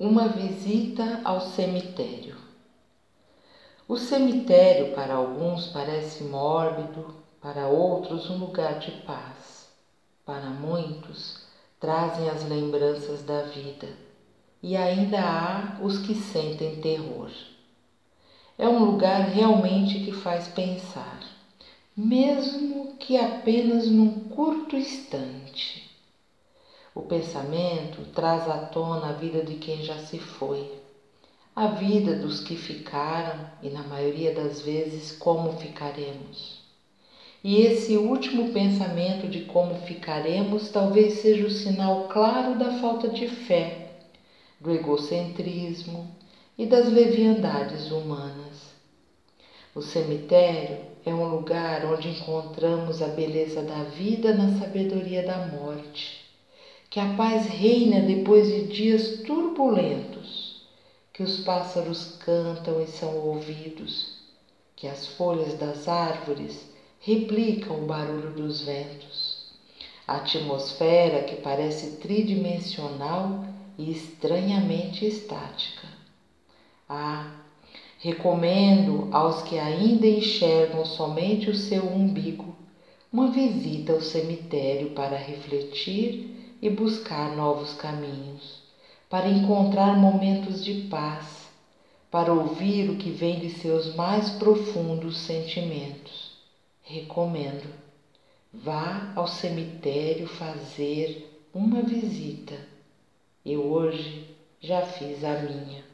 Uma visita ao cemitério. O cemitério para alguns parece mórbido, para outros um lugar de paz. Para muitos trazem as lembranças da vida e ainda há os que sentem terror. É um lugar realmente que faz pensar, mesmo que apenas num curto instante. O pensamento traz à tona a vida de quem já se foi, a vida dos que ficaram e, na maioria das vezes, como ficaremos. E esse último pensamento de como ficaremos talvez seja o sinal claro da falta de fé, do egocentrismo e das leviandades humanas. O cemitério é um lugar onde encontramos a beleza da vida na sabedoria da morte que a paz reina depois de dias turbulentos, que os pássaros cantam e são ouvidos, que as folhas das árvores replicam o barulho dos ventos. A atmosfera que parece tridimensional e estranhamente estática. Ah, recomendo aos que ainda enxergam somente o seu umbigo uma visita ao cemitério para refletir e buscar novos caminhos, para encontrar momentos de paz, para ouvir o que vem de seus mais profundos sentimentos. Recomendo. Vá ao cemitério fazer uma visita. Eu hoje já fiz a minha.